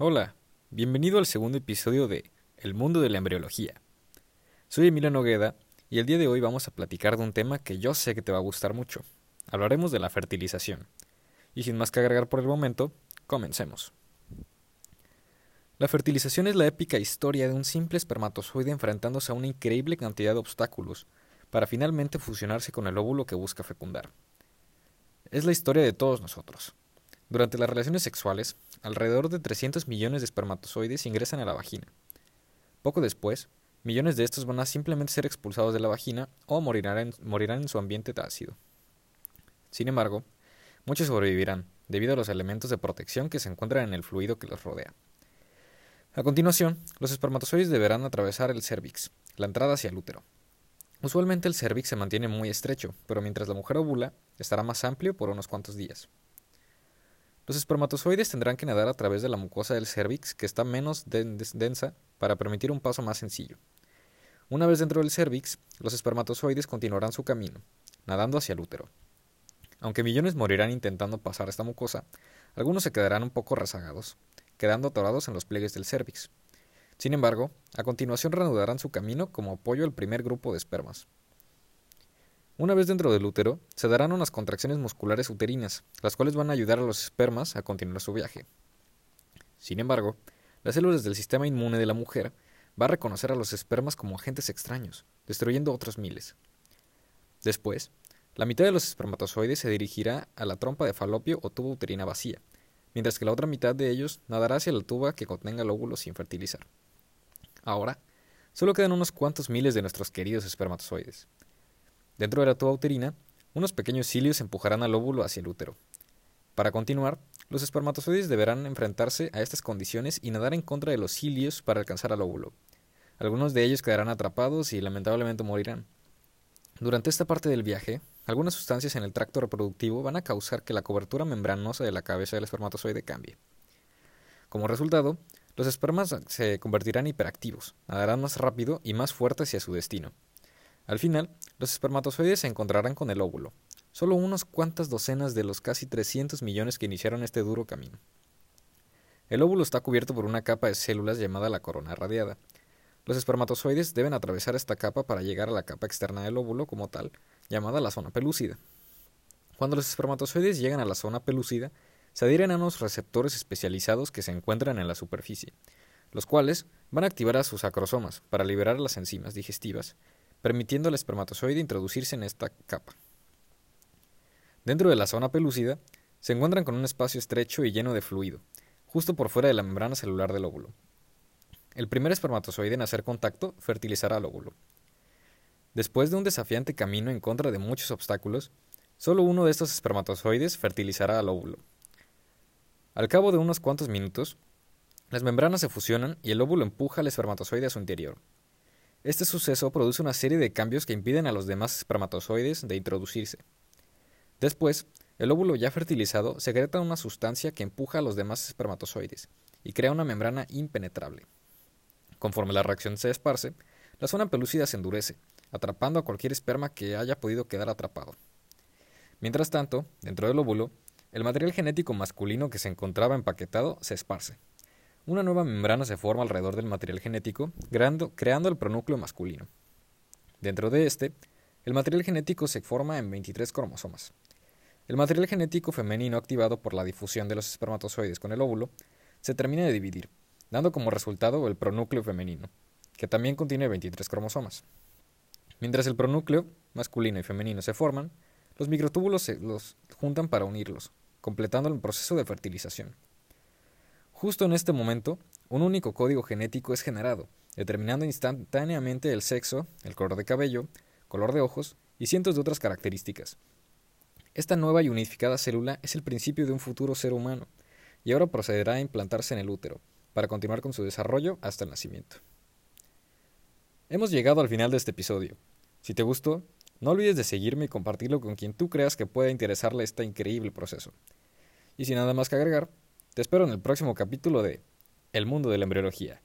Hola, bienvenido al segundo episodio de El mundo de la embriología. Soy Emilio Nogueda y el día de hoy vamos a platicar de un tema que yo sé que te va a gustar mucho. Hablaremos de la fertilización. Y sin más que agregar por el momento, comencemos. La fertilización es la épica historia de un simple espermatozoide enfrentándose a una increíble cantidad de obstáculos para finalmente fusionarse con el óvulo que busca fecundar. Es la historia de todos nosotros, durante las relaciones sexuales, alrededor de 300 millones de espermatozoides ingresan a la vagina. Poco después, millones de estos van a simplemente ser expulsados de la vagina o morirán en, morirán en su ambiente ácido. Sin embargo, muchos sobrevivirán, debido a los elementos de protección que se encuentran en el fluido que los rodea. A continuación, los espermatozoides deberán atravesar el cervix, la entrada hacia el útero. Usualmente el cervix se mantiene muy estrecho, pero mientras la mujer ovula, estará más amplio por unos cuantos días. Los espermatozoides tendrán que nadar a través de la mucosa del cervix, que está menos densa, para permitir un paso más sencillo. Una vez dentro del cervix, los espermatozoides continuarán su camino, nadando hacia el útero. Aunque millones morirán intentando pasar esta mucosa, algunos se quedarán un poco rezagados, quedando atorados en los pliegues del cervix. Sin embargo, a continuación reanudarán su camino como apoyo al primer grupo de espermas. Una vez dentro del útero, se darán unas contracciones musculares uterinas, las cuales van a ayudar a los espermas a continuar su viaje. Sin embargo, las células del sistema inmune de la mujer va a reconocer a los espermas como agentes extraños, destruyendo otros miles. Después, la mitad de los espermatozoides se dirigirá a la trompa de falopio o tuba uterina vacía, mientras que la otra mitad de ellos nadará hacia la tuba que contenga el óvulo sin fertilizar. Ahora, solo quedan unos cuantos miles de nuestros queridos espermatozoides. Dentro de la tuba uterina, unos pequeños cilios empujarán al óvulo hacia el útero. Para continuar, los espermatozoides deberán enfrentarse a estas condiciones y nadar en contra de los cilios para alcanzar al óvulo. Algunos de ellos quedarán atrapados y lamentablemente morirán. Durante esta parte del viaje, algunas sustancias en el tracto reproductivo van a causar que la cobertura membranosa de la cabeza del espermatozoide cambie. Como resultado, los espermas se convertirán hiperactivos, nadarán más rápido y más fuerte hacia su destino. Al final, los espermatozoides se encontrarán con el óvulo, solo unas cuantas docenas de los casi 300 millones que iniciaron este duro camino. El óvulo está cubierto por una capa de células llamada la corona radiada. Los espermatozoides deben atravesar esta capa para llegar a la capa externa del óvulo como tal, llamada la zona pelúcida. Cuando los espermatozoides llegan a la zona pelúcida, se adhieren a unos receptores especializados que se encuentran en la superficie, los cuales van a activar a sus acrosomas para liberar las enzimas digestivas permitiendo al espermatozoide introducirse en esta capa. Dentro de la zona pelúcida, se encuentran con un espacio estrecho y lleno de fluido, justo por fuera de la membrana celular del óvulo. El primer espermatozoide en hacer contacto fertilizará al óvulo. Después de un desafiante camino en contra de muchos obstáculos, solo uno de estos espermatozoides fertilizará al óvulo. Al cabo de unos cuantos minutos, las membranas se fusionan y el óvulo empuja al espermatozoide a su interior. Este suceso produce una serie de cambios que impiden a los demás espermatozoides de introducirse. Después, el óvulo ya fertilizado secreta una sustancia que empuja a los demás espermatozoides y crea una membrana impenetrable. Conforme la reacción se esparce, la zona pelúcida se endurece, atrapando a cualquier esperma que haya podido quedar atrapado. Mientras tanto, dentro del óvulo, el material genético masculino que se encontraba empaquetado se esparce. Una nueva membrana se forma alrededor del material genético, creando, el pronúcleo masculino. Dentro de este, el material genético se forma en 23 cromosomas. El material genético femenino activado por la difusión de los espermatozoides con el óvulo se termina de dividir, dando como resultado el pronúcleo femenino, que también contiene 23 cromosomas. Mientras el pronúcleo masculino y femenino se forman, los microtúbulos se los juntan para unirlos, completando el proceso de fertilización. Justo en este momento, un único código genético es generado, determinando instantáneamente el sexo, el color de cabello, color de ojos y cientos de otras características. Esta nueva y unificada célula es el principio de un futuro ser humano, y ahora procederá a implantarse en el útero, para continuar con su desarrollo hasta el nacimiento. Hemos llegado al final de este episodio. Si te gustó, no olvides de seguirme y compartirlo con quien tú creas que pueda interesarle este increíble proceso. Y sin nada más que agregar, te espero en el próximo capítulo de El mundo de la embriología.